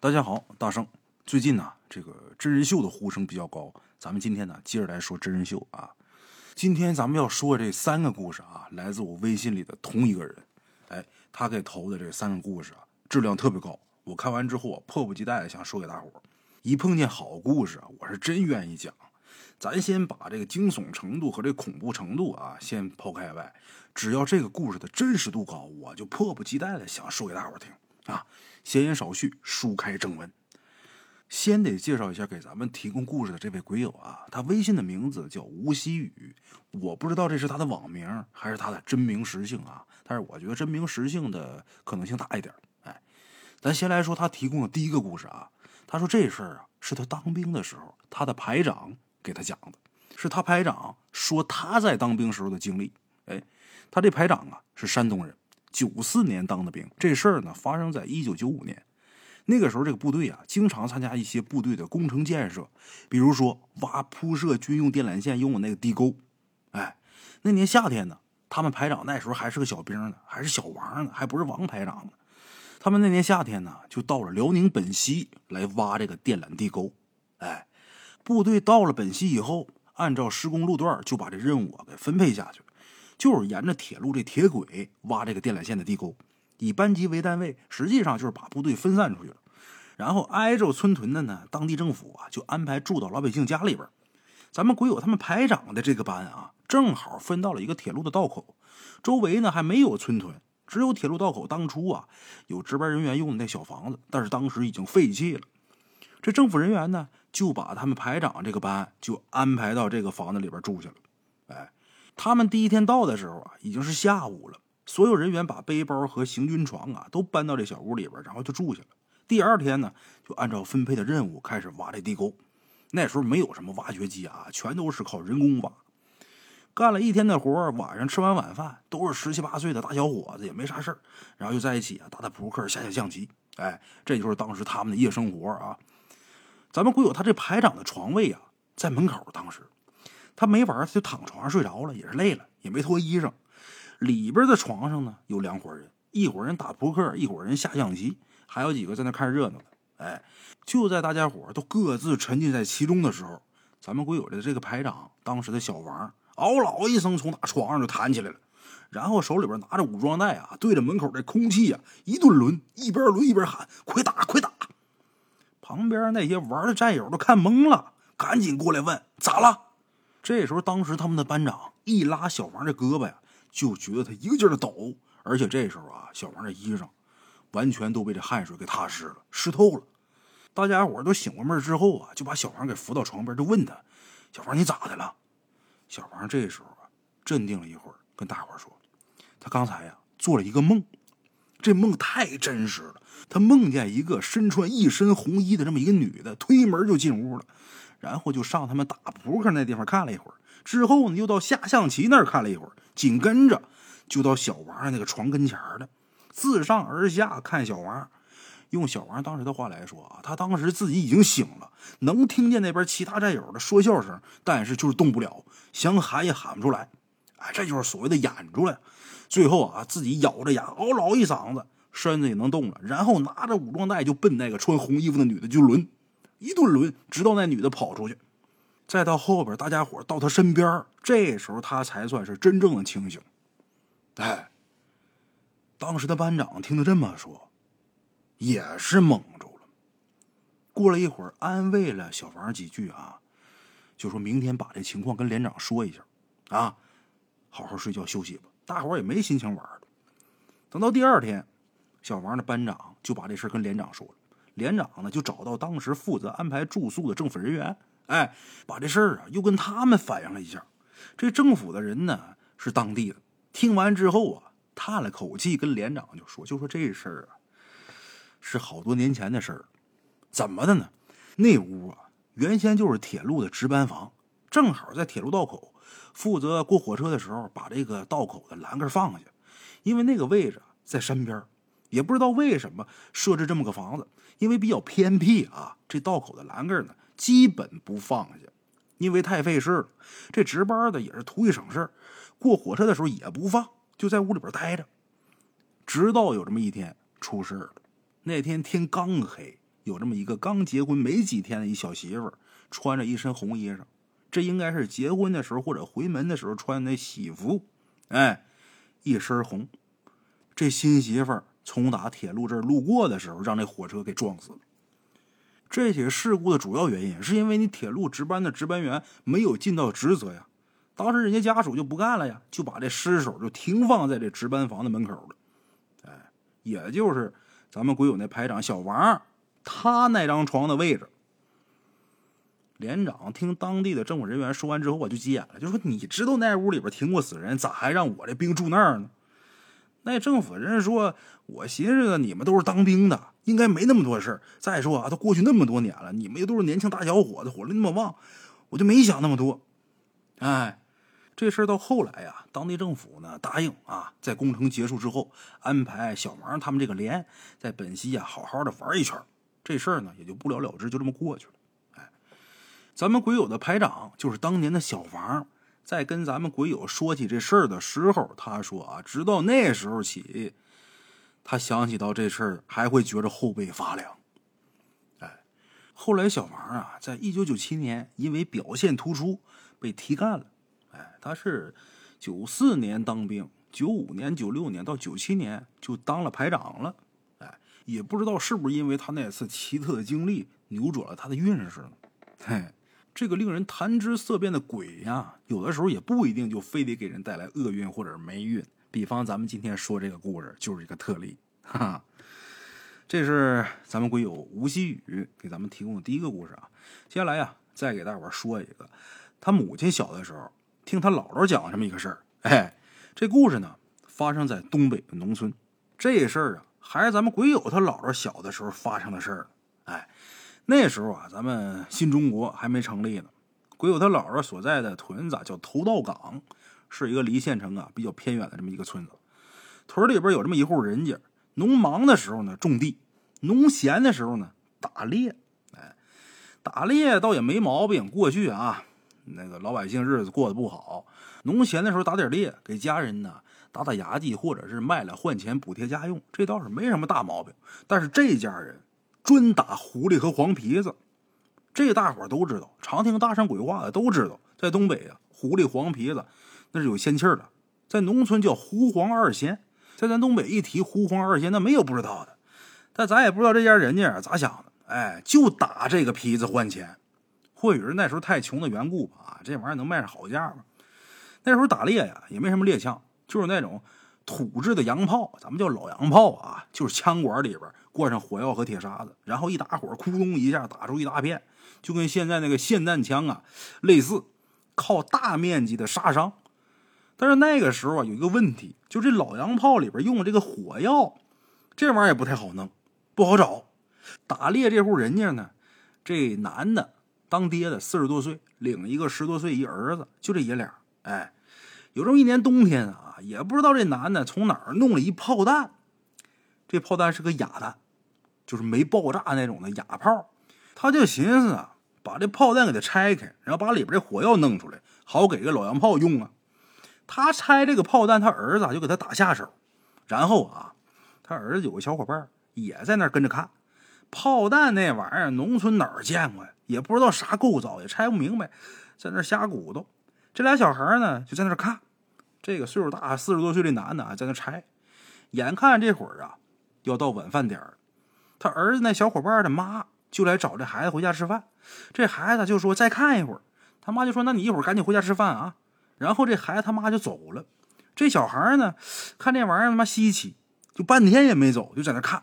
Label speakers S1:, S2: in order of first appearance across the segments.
S1: 大家好，大圣。最近呢，这个真人秀的呼声比较高，咱们今天呢接着来说真人秀啊。今天咱们要说这三个故事啊，来自我微信里的同一个人。哎，他给投的这三个故事啊，质量特别高。我看完之后啊，迫不及待的想说给大伙儿。一碰见好故事啊，我是真愿意讲。咱先把这个惊悚程度和这恐怖程度啊，先抛开外，只要这个故事的真实度高，我就迫不及待的想说给大伙儿听啊。闲言少叙，书开正文。先得介绍一下给咱们提供故事的这位鬼友啊，他微信的名字叫吴希宇，我不知道这是他的网名还是他的真名实姓啊，但是我觉得真名实姓的可能性大一点。哎，咱先来说他提供的第一个故事啊，他说这事儿啊是他当兵的时候，他的排长给他讲的，是他排长说他在当兵时候的经历。哎，他这排长啊是山东人。九四年当的兵，这事儿呢发生在一九九五年。那个时候，这个部队啊，经常参加一些部队的工程建设，比如说挖铺设军用电缆线用的那个地沟。哎，那年夏天呢，他们排长那时候还是个小兵呢，还是小王呢，还不是王排长呢。他们那年夏天呢，就到了辽宁本溪来挖这个电缆地沟。哎，部队到了本溪以后，按照施工路段就把这任务啊给分配下去。就是沿着铁路这铁轨挖这个电缆线的地沟，以班级为单位，实际上就是把部队分散出去了。然后挨着村屯的呢，当地政府啊就安排住到老百姓家里边。咱们鬼友他们排长的这个班啊，正好分到了一个铁路的道口，周围呢还没有村屯，只有铁路道口当初啊有值班人员用的那小房子，但是当时已经废弃了。这政府人员呢就把他们排长这个班就安排到这个房子里边住去了。他们第一天到的时候啊，已经是下午了。所有人员把背包和行军床啊都搬到这小屋里边，然后就住下了。第二天呢，就按照分配的任务开始挖这地沟。那时候没有什么挖掘机啊，全都是靠人工挖。干了一天的活晚上吃完晚饭，都是十七八岁的大小伙子，也没啥事然后就在一起啊打打扑克、下下象棋。哎，这就是当时他们的夜生活啊。咱们鬼友他这排长的床位啊，在门口，当时。他没玩，他就躺床上睡着了，也是累了，也没脱衣裳。里边的床上呢，有两伙人，一伙人打扑克，一伙人下象棋，还有几个在那看热闹的。哎，就在大家伙都各自沉浸在其中的时候，咱们国有的这个排长，当时的小王，嗷老一声从打床上就弹起来了，然后手里边拿着武装带啊，对着门口这空气啊一顿抡，一边抡一边喊：“快打，快打！”旁边那些玩的战友都看懵了，赶紧过来问：“咋了？”这时候，当时他们的班长一拉小王的胳膊呀，就觉得他一个劲儿的抖，而且这时候啊，小王的衣裳完全都被这汗水给踏湿了，湿透了。大家伙都醒过味儿之后啊，就把小王给扶到床边，就问他：“小王，你咋的了？”小王这时候啊，镇定了一会儿，跟大伙说：“他刚才呀，做了一个梦，这梦太真实了。他梦见一个身穿一身红衣的这么一个女的，推门就进屋了。”然后就上他们打扑克那地方看了一会儿，之后呢又到下象棋那儿看了一会儿，紧跟着就到小王那个床跟前了，自上而下看小王。用小王当时的话来说啊，他当时自己已经醒了，能听见那边其他战友的说笑声，但是就是动不了，想喊也喊不出来。哎，这就是所谓的演出来。最后啊，自己咬着牙嗷嗷一嗓子，身子也能动了，然后拿着武装带就奔那个穿红衣服的女的就抡。一顿抡，直到那女的跑出去，再到后边，大家伙到他身边，这时候他才算是真正的清醒。哎，当时的班长听他这么说，也是懵住了。过了一会儿，安慰了小王几句啊，就说明天把这情况跟连长说一下，啊，好好睡觉休息吧。大伙也没心情玩了。等到第二天，小王的班长就把这事跟连长说了。连长呢，就找到当时负责安排住宿的政府人员，哎，把这事儿啊又跟他们反映了一下。这政府的人呢是当地的，听完之后啊，叹了口气，跟连长就说：“就说这事儿啊，是好多年前的事儿，怎么的呢？那屋啊，原先就是铁路的值班房，正好在铁路道口，负责过火车的时候把这个道口的栏杆放下，因为那个位置在山边。”也不知道为什么设置这么个房子，因为比较偏僻啊。这道口的栏杆呢，基本不放下，因为太费事了。这值班的也是图一省事过火车的时候也不放，就在屋里边待着。直到有这么一天出事了。那天天刚黑，有这么一个刚结婚没几天的一小媳妇儿，穿着一身红衣裳，这应该是结婚的时候或者回门的时候穿的喜服，哎，一身红。这新媳妇儿从打铁路这儿路过的时候，让那火车给撞死了。这起事故的主要原因是因为你铁路值班的值班员没有尽到职责呀。当时人家家属就不干了呀，就把这尸首就停放在这值班房的门口了。哎，也就是咱们鬼友那排长小王，他那张床的位置。连长听当地的政府人员说完之后，我就急眼了，就说：“你知道那屋里边停过死人，咋还让我这兵住那儿呢？”那政府人说：“我寻思你们都是当兵的，应该没那么多事儿。再说啊，都过去那么多年了，你们又都是年轻大小伙子，火力那么旺，我就没想那么多。”哎。这事儿到后来呀，当地政府呢答应啊，在工程结束之后，安排小王他们这个连在本溪呀好好的玩一圈。这事儿呢也就不了了之，就这么过去了。哎，咱们鬼友的排长就是当年的小王，在跟咱们鬼友说起这事儿的时候，他说啊，直到那时候起，他想起到这事儿还会觉着后背发凉。哎，后来小王啊，在一九九七年因为表现突出被提干了。哎他是九四年当兵，九五年、九六年到九七年就当了排长了。哎，也不知道是不是因为他那次奇特的经历扭转了他的运势呢？嘿，这个令人谈之色变的鬼呀，有的时候也不一定就非得给人带来厄运或者是霉运。比方咱们今天说这个故事就是一个特例。哈哈，这是咱们鬼友吴希宇给咱们提供的第一个故事啊。接下来呀，再给大伙说一个，他母亲小的时候。听他姥姥讲这么一个事儿，哎，这故事呢发生在东北的农村。这事儿啊，还是咱们鬼友他姥姥小的时候发生的事儿。那时候啊，咱们新中国还没成立呢。鬼友他姥姥所在的屯子叫头道岗，是一个离县城啊比较偏远的这么一个村子。屯里边有这么一户人家，农忙的时候呢种地，农闲的时候呢打猎。哎，打猎倒也没毛病。过去啊。那个老百姓日子过得不好，农闲的时候打点猎，给家人呢打打牙祭，或者是卖了换钱补贴家用，这倒是没什么大毛病。但是这家人专打狐狸和黄皮子，这大伙都知道，常听大山鬼话的都知道，在东北啊，狐狸黄皮子那是有仙气儿的，在农村叫狐黄二仙，在咱东北一提狐黄二仙，那没有不知道的。但咱也不知道这家人家咋想的，哎，就打这个皮子换钱。或许是那时候太穷的缘故吧，啊，这玩意儿能卖上好价吧？那时候打猎呀，也没什么猎枪，就是那种土制的洋炮，咱们叫老洋炮啊，就是枪管里边灌上火药和铁沙子，然后一打火，咕咚一下打出一大片，就跟现在那个霰弹枪啊类似，靠大面积的杀伤。但是那个时候啊，有一个问题，就这老洋炮里边用的这个火药，这玩意儿也不太好弄，不好找。打猎这户人家呢，这男的。当爹的四十多岁，领一个十多岁一儿子，就这爷俩。哎，有这么一年冬天啊，也不知道这男的从哪儿弄了一炮弹。这炮弹是个哑弹，就是没爆炸那种的哑炮。他就寻思啊，把这炮弹给它拆开，然后把里边这火药弄出来，好给个老洋炮用啊。他拆这个炮弹，他儿子就给他打下手。然后啊，他儿子有个小伙伴也在那跟着看。炮弹那玩意儿，农村哪儿见过呀？也不知道啥构造，也拆不明白，在那瞎鼓捣。这俩小孩呢，就在那看。这个岁数大，四十多岁的男的啊，在那拆。眼看这会儿啊，要到晚饭点儿，他儿子那小伙伴的妈就来找这孩子回家吃饭。这孩子就说再看一会儿，他妈就说那你一会儿赶紧回家吃饭啊。然后这孩子他妈就走了。这小孩呢，看这玩意儿他妈稀奇，就半天也没走，就在那看。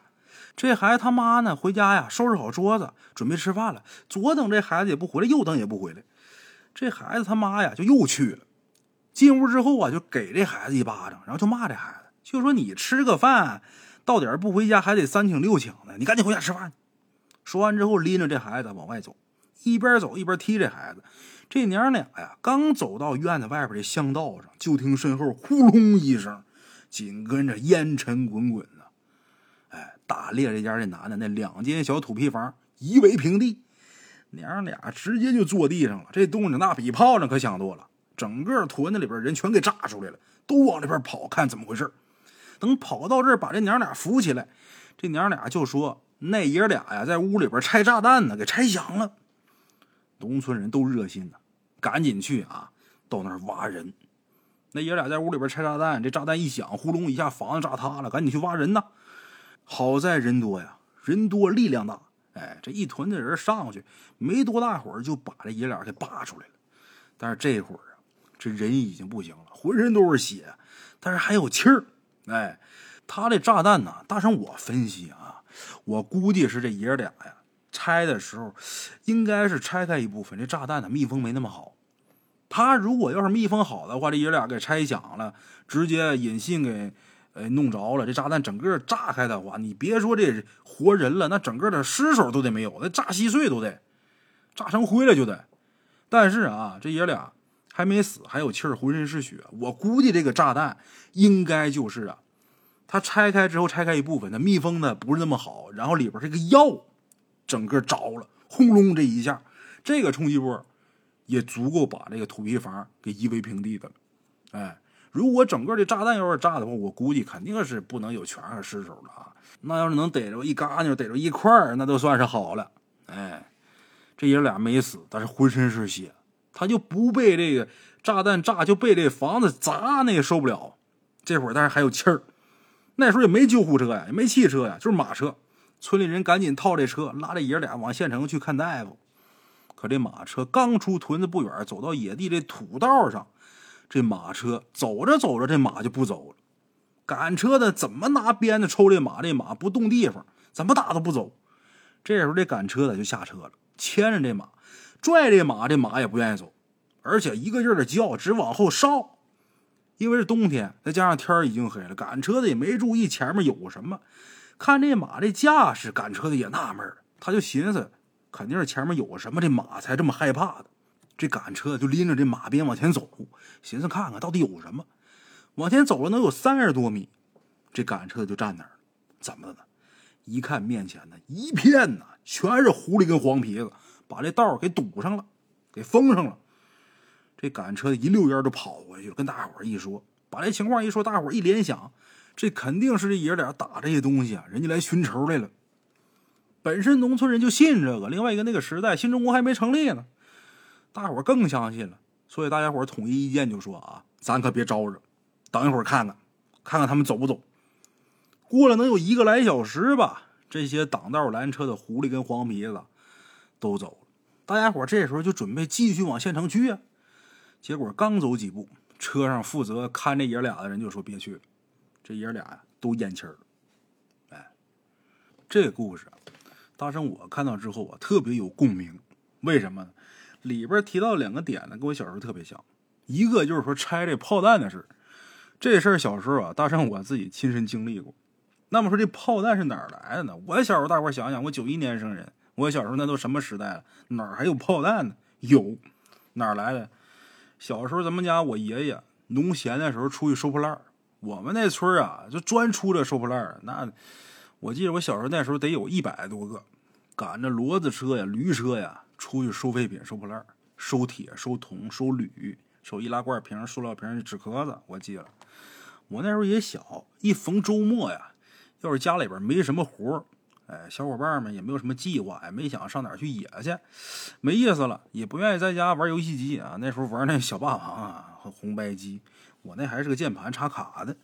S1: 这孩子他妈呢？回家呀，收拾好桌子，准备吃饭了。左等这孩子也不回来，右等也不回来。这孩子他妈呀，就又去了。进屋之后啊，就给这孩子一巴掌，然后就骂这孩子，就说：“你吃个饭到点不回家，还得三请六请的，你赶紧回家吃饭。”说完之后，拎着这孩子往外走，一边走一边踢这孩子。这娘俩呀，刚走到院子外边的巷道上，就听身后呼隆一声，紧跟着烟尘滚滚的。哎。打猎这家这男的那两间小土坯房夷为平地，娘俩直接就坐地上了。这动静那比炮仗可响多了，整个屯子里边人全给炸出来了，都往这边跑，看怎么回事。等跑到这儿，把这娘俩扶起来，这娘俩就说那爷俩呀在屋里边拆炸弹呢，给拆响了。农村人都热心呐，赶紧去啊，到那儿挖人。那爷俩在屋里边拆炸弹，这炸弹一响，呼隆一下，房子炸塌了，赶紧去挖人呐。好在人多呀，人多力量大，哎，这一屯子人上去，没多大会儿就把这爷俩给扒出来了。但是这会儿啊，这人已经不行了，浑身都是血，但是还有气儿。哎，他这炸弹呢，大声我分析啊，我估计是这爷俩呀拆的时候，应该是拆开一部分，这炸弹的密封没那么好。他如果要是密封好的话，这爷俩给拆响了，直接引信给呃弄着了，这炸弹整个炸开的话，你别说这活人了，那整个的尸首都得没有，那炸稀碎都得，炸成灰了就得。但是啊，这爷俩还没死，还有气儿，浑身是血。我估计这个炸弹应该就是啊，它拆开之后拆开一部分，它密封的不是那么好，然后里边这个药整个着了，轰隆这一下，这个冲击波。也足够把这个土坯房给夷为平地的了，哎，如果整个这炸弹要是炸的话，我估计肯定是不能有全是尸首了啊。那要是能逮着一嘎扭，逮着一块儿，那都算是好了。哎，这爷俩没死，但是浑身是血，他就不被这个炸弹炸，就被这房子砸，那也受不了。这会儿但是还有气儿，那时候也没救护车呀，也没汽车呀，就是马车。村里人赶紧套这车，拉着爷俩往县城去看大夫。可这马车刚出屯子不远，走到野地这土道上，这马车走着走着，这马就不走了。赶车的怎么拿鞭子抽这马，这马不动地方，怎么打都不走。这时候这赶车的就下车了，牵着这马，拽这马，这马也不愿意走，而且一个劲儿的叫，直往后烧。因为是冬天，再加上天已经黑了，赶车的也没注意前面有什么。看这马这架势，赶车的也纳闷，他就寻思。肯定是前面有什么，这马才这么害怕的。这赶车就拎着这马鞭往前走，寻思看看到底有什么。往前走了能有三十多米，这赶车的就站那儿了。怎么的呢？一看面前呢，一片呢全是狐狸跟黄皮子，把这道给堵上了，给封上了。这赶车的一溜烟就跑过去，跟大伙一说，把这情况一说，大伙一联想，这肯定是这爷俩打这些东西啊，人家来寻仇来了。本身农村人就信这个，另外一个那个时代新中国还没成立呢，大伙更相信了。所以大家伙统一意见就说啊，咱可别招惹，等一会儿看看，看看他们走不走。过了能有一个来小时吧，这些挡道拦车的狐狸跟黄皮子都走了。大家伙这时候就准备继续往县城去啊。结果刚走几步，车上负责看这爷俩的人就说别去了，这爷俩呀都咽气儿了。哎，这个故事。大圣，我看到之后啊，特别有共鸣。为什么呢？里边提到两个点呢，跟我小时候特别像。一个就是说拆这炮弹的事这事儿小时候啊，大圣我自己亲身经历过。那么说这炮弹是哪来的呢？我小时候，大伙想想，我九一年生人，我小时候那都什么时代了？哪儿还有炮弹呢？有，哪儿来的？小时候咱们家我爷爷农闲的时候出去收破烂我们那村啊就专出这收破烂那。我记得我小时候那时候得有一百多个，赶着骡子车呀、驴车呀出去收废品、收破烂收铁、收铜、收铝、收易拉罐瓶、塑料瓶、纸壳子。我记得，我那时候也小，一逢周末呀，要是家里边没什么活哎，小伙伴们也没有什么计划，也没想上哪去野去，没意思了，也不愿意在家玩游戏机啊。那时候玩那小霸王啊和红白机，我那还是个键盘插卡的。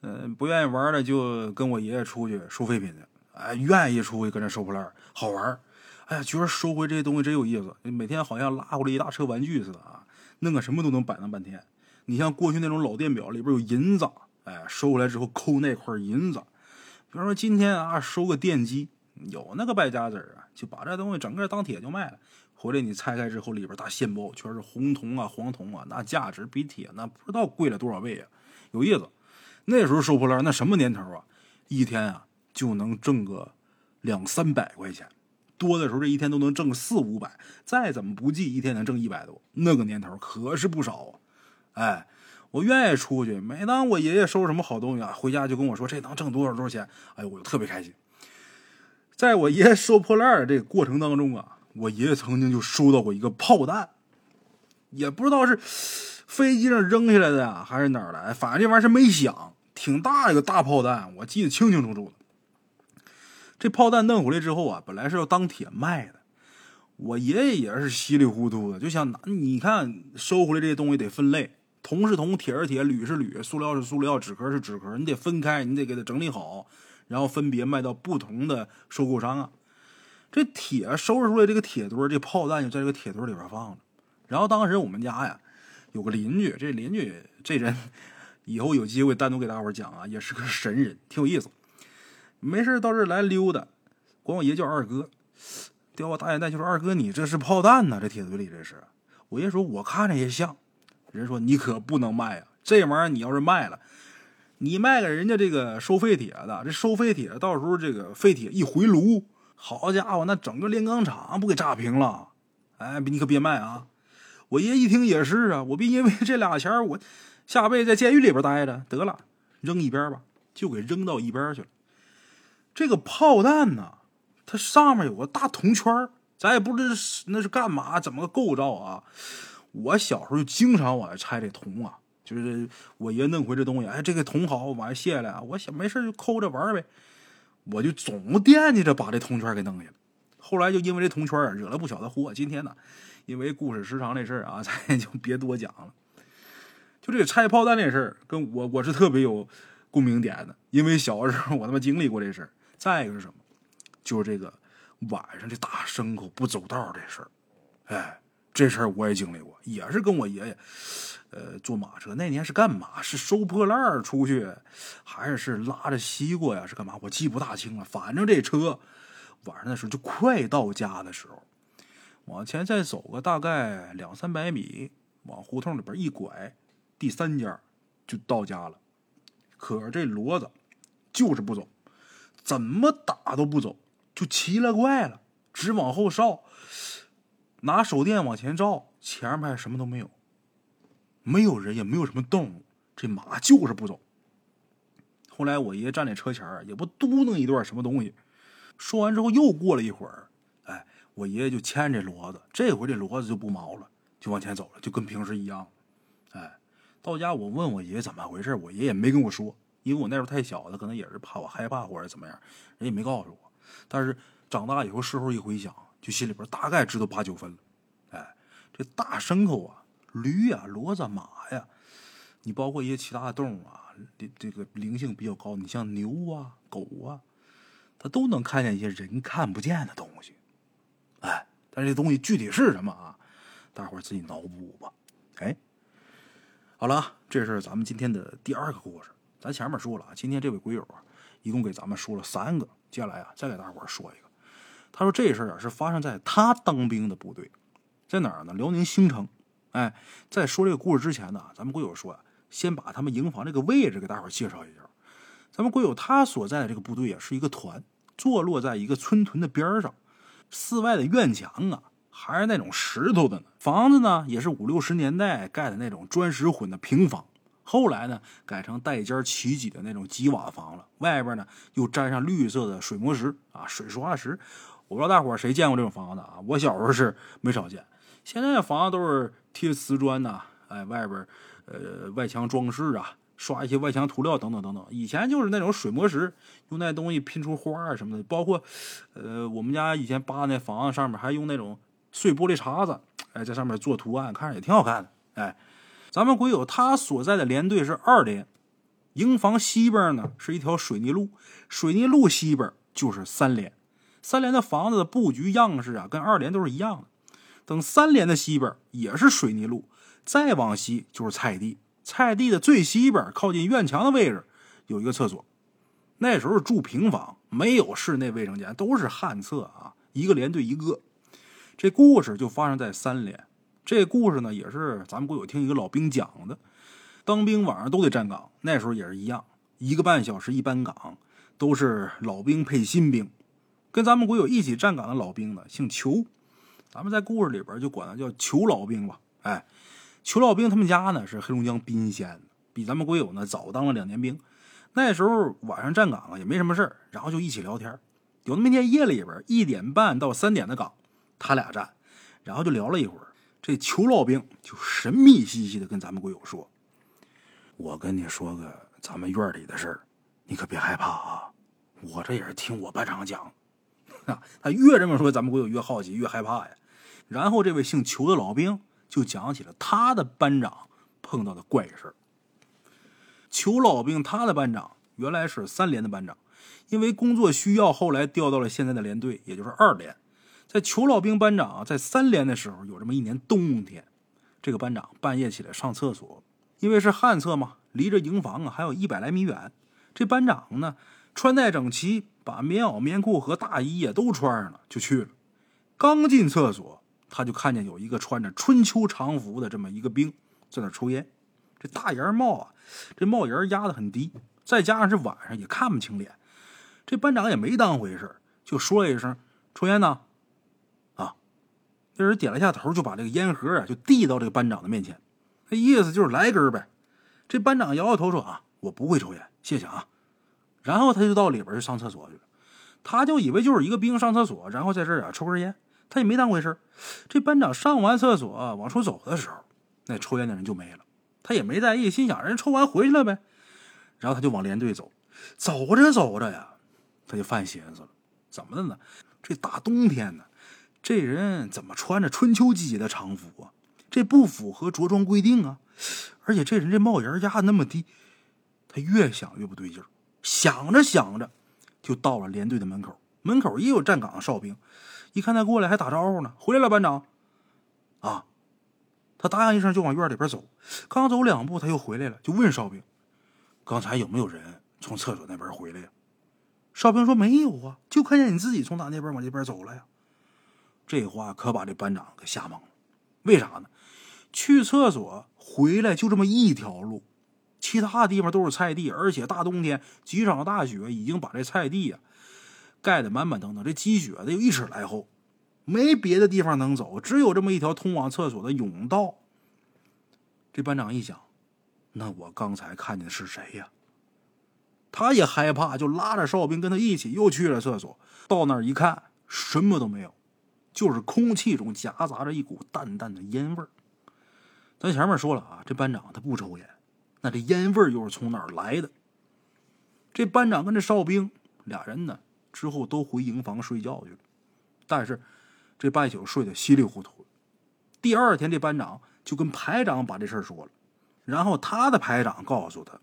S1: 嗯，不愿意玩了，就跟我爷爷出去收废品去。哎，愿意出去跟着收破烂，好玩。哎呀，觉得收回这些东西真有意思。每天好像拉回来一大车玩具似的啊，弄个什么都能摆弄半天。你像过去那种老电表里边有银子，哎，收回来之后抠那块银子。比方说今天啊，收个电机，有那个败家子儿啊，就把这东西整个当铁就卖了。回来你拆开之后，里边大线包全是红铜啊、黄铜啊，那价值比铁那不知道贵了多少倍啊，有意思。那时候收破烂那什么年头啊？一天啊就能挣个两三百块钱，多的时候这一天都能挣四五百。再怎么不济，一天能挣一百多。那个年头可是不少啊！哎，我愿意出去。每当我爷爷收什么好东西啊，回家就跟我说这能挣多少多少钱。哎呦，我就特别开心。在我爷爷收破烂的这个过程当中啊，我爷爷曾经就收到过一个炮弹，也不知道是飞机上扔下来的呀，还是哪来，反正这玩意儿是没响。挺大一个大炮弹，我记得清清楚楚的。这炮弹弄回来之后啊，本来是要当铁卖的。我爷爷也是稀里糊涂的，就想拿。你看收回来这些东西得分类，铜是铜，铁是铁，铝是铝，塑料是塑料，纸壳是纸壳，你得分开，你得给它整理好，然后分别卖到不同的收购商啊。这铁收拾出来这个铁堆，这炮弹就在这个铁堆里边放着。然后当时我们家呀有个邻居，这邻居这人以后有机会单独给大伙讲啊，也是个神人，挺有意思。没事到这来溜达，管我爷叫二哥。叼我大眼袋就说：“二哥，你这是炮弹呐？这铁堆里这是。”我爷说：“我看着也像。”人说：“你可不能卖啊！这玩意儿你要是卖了，你卖给人家这个收废铁的，这收废铁到时候这个废铁一回炉，好家伙，那整个炼钢厂不给炸平了？哎，你可别卖啊！”我爷一听也是啊，我别因为这俩钱我下辈子在监狱里边待着得了，扔一边吧，就给扔到一边去了。这个炮弹呢？它上面有个大铜圈咱也不知道那是干嘛，怎么个构造啊？我小时候就经常往外拆这铜啊，就是我爷弄回这东西，哎，这个铜好，往外卸了，我想没事就抠着玩呗，我就总惦记着把这铜圈给弄下来。后来就因为这铜圈，惹了不小的祸。今天呢，因为故事时长这事儿啊，咱也就别多讲了。就这个拆炮弹这事儿，跟我我是特别有共鸣点的，因为小的时候我他妈经历过这事儿。再一个是什么？就是这个晚上这大牲口不走道这事儿，哎，这事儿我也经历过，也是跟我爷爷，呃，坐马车那年是干嘛？是收破烂出去，还是是拉着西瓜呀？是干嘛？我记不大清了。反正这车晚上的时候就快到家的时候，往前再走个大概两三百米，往胡同里边一拐，第三家就到家了。可是这骡子就是不走，怎么打都不走。就奇了怪了，直往后烧，拿手电往前照，前面什么都没有，没有人，也没有什么动物，这马就是不走。后来我爷爷站在车前也不嘟囔一段什么东西。说完之后，又过了一会儿，哎，我爷爷就牵着骡子，这回这骡子就不毛了，就往前走了，就跟平时一样。哎，到家我问我爷爷怎么回事，我爷爷没跟我说，因为我那时候太小了，可能也是怕我害怕或者怎么样，人也没告诉我。但是长大以后，事后一回想，就心里边大概知道八九分了。哎，这大牲口啊，驴呀、骡子、马呀，你包括一些其他的动物啊，这这个灵性比较高。你像牛啊、狗啊，它都能看见一些人看不见的东西。哎，但这东西具体是什么啊？大伙儿自己脑补吧。哎，好了，这是咱们今天的第二个故事。咱前面说了啊，今天这位鬼友啊，一共给咱们说了三个。接下来啊，再给大伙儿说一个。他说这事儿啊是发生在他当兵的部队，在哪儿呢？辽宁兴城。哎，在说这个故事之前呢，咱们鬼友说啊，先把他们营房这个位置给大伙介绍一下。咱们鬼友他所在的这个部队啊，是一个团，坐落在一个村屯的边上。寺外的院墙啊，还是那种石头的呢。房子呢，也是五六十年代盖的那种砖石混的平房。后来呢，改成带尖起脊的那种几瓦房了，外边呢又沾上绿色的水磨石啊，水刷石。我不知道大伙儿谁见过这种房子啊？我小时候是没少见。现在的房子都是贴瓷砖呐，哎，外边呃外墙装饰啊，刷一些外墙涂料等等等等。以前就是那种水磨石，用那东西拼出花啊什么的。包括呃我们家以前扒那房子上面还用那种碎玻璃碴子，哎，在上面做图案，看着也挺好看的，哎。咱们鬼友他所在的连队是二连，营房西边呢是一条水泥路，水泥路西边就是三连。三连的房子的布局样式啊，跟二连都是一样的。等三连的西边也是水泥路，再往西就是菜地。菜地的最西边靠近院墙的位置有一个厕所。那时候住平房，没有室内卫生间，都是旱厕啊。一个连队一个。这故事就发生在三连。这故事呢，也是咱们国友听一个老兵讲的。当兵晚上都得站岗，那时候也是一样，一个半小时一班岗，都是老兵配新兵。跟咱们国友一起站岗的老兵呢，姓裘，咱们在故事里边就管他叫裘老兵吧。哎，裘老兵他们家呢是黑龙江宾县，比咱们国友呢早当了两年兵。那时候晚上站岗啊也没什么事儿，然后就一起聊天。有那么一天夜里边一点半到三点的岗，他俩站，然后就聊了一会儿。这裘老兵就神秘兮兮的跟咱们鬼友说：“我跟你说个咱们院里的事儿，你可别害怕啊。我这也是听我班长讲，啊，他越这么说，咱们鬼友越好奇，越害怕呀。然后这位姓裘的老兵就讲起了他的班长碰到的怪事裘老兵他的班长原来是三连的班长，因为工作需要，后来调到了现在的连队，也就是二连。在裘老兵班长啊在三连的时候，有这么一年冬天，这个班长半夜起来上厕所，因为是旱厕嘛，离着营房啊还有一百来米远。这班长呢，穿戴整齐，把棉袄、棉裤和大衣呀都穿上了，就去了。刚进厕所，他就看见有一个穿着春秋长服的这么一个兵在那抽烟。这大檐帽啊，这帽檐压得很低，再加上是晚上，也看不清脸。这班长也没当回事，就说了一声：“抽烟呢。”啊，那人点了下头，就把这个烟盒啊就递到这个班长的面前，那意思就是来根呗。这班长摇摇头说：“啊，我不会抽烟，谢谢啊。”然后他就到里边去上厕所去了。他就以为就是一个兵上厕所，然后在这儿啊抽根烟，他也没当回事。这班长上完厕所往出走的时候，那抽烟的人就没了。他也没在意，心想人抽完回去了呗。然后他就往连队走，走着走着呀，他就犯寻思了：怎么的呢？这大冬天的，这人怎么穿着春秋季节的长服啊？这不符合着装规定啊！而且这人这帽檐压的那么低，他越想越不对劲儿。想着想着，就到了连队的门口，门口也有站岗的哨兵，一看他过来，还打招呼呢：“回来了，班长。”啊。他答应一声，就往院里边走。刚走两步，他又回来了，就问哨兵：“刚才有没有人从厕所那边回来呀？”哨兵说：“没有啊，就看见你自己从他那边往这边走了呀。”这话可把这班长给吓懵了。为啥呢？去厕所回来就这么一条路，其他地方都是菜地，而且大冬天几场大雪已经把这菜地呀盖得满满当当，这积雪得有一尺来厚。没别的地方能走，只有这么一条通往厕所的甬道。这班长一想，那我刚才看见是谁呀？他也害怕，就拉着哨兵跟他一起又去了厕所。到那儿一看，什么都没有，就是空气中夹杂着一股淡淡的烟味儿。咱前面说了啊，这班长他不抽烟，那这烟味又是从哪儿来的？这班长跟这哨兵俩人呢，之后都回营房睡觉去了，但是。这半宿睡得稀里糊涂。第二天，这班长就跟排长把这事儿说了，然后他的排长告诉他：“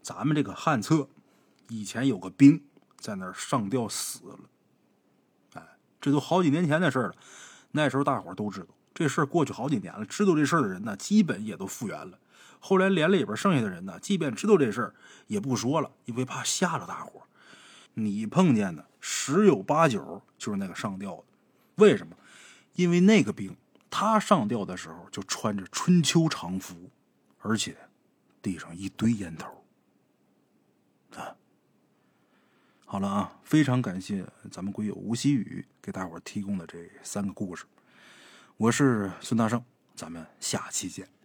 S1: 咱们这个旱厕以前有个兵在那儿上吊死了。”哎，这都好几年前的事了。那时候大伙都知道这事儿过去好几年了，知道这事儿的人呢，基本也都复原了。后来连里边剩下的人呢，即便知道这事儿也不说了，因为怕吓着大伙。你碰见的十有八九就是那个上吊的。为什么？因为那个兵他上吊的时候就穿着春秋长服，而且地上一堆烟头。啊，好了啊，非常感谢咱们鬼友吴希宇给大伙提供的这三个故事。我是孙大圣，咱们下期见。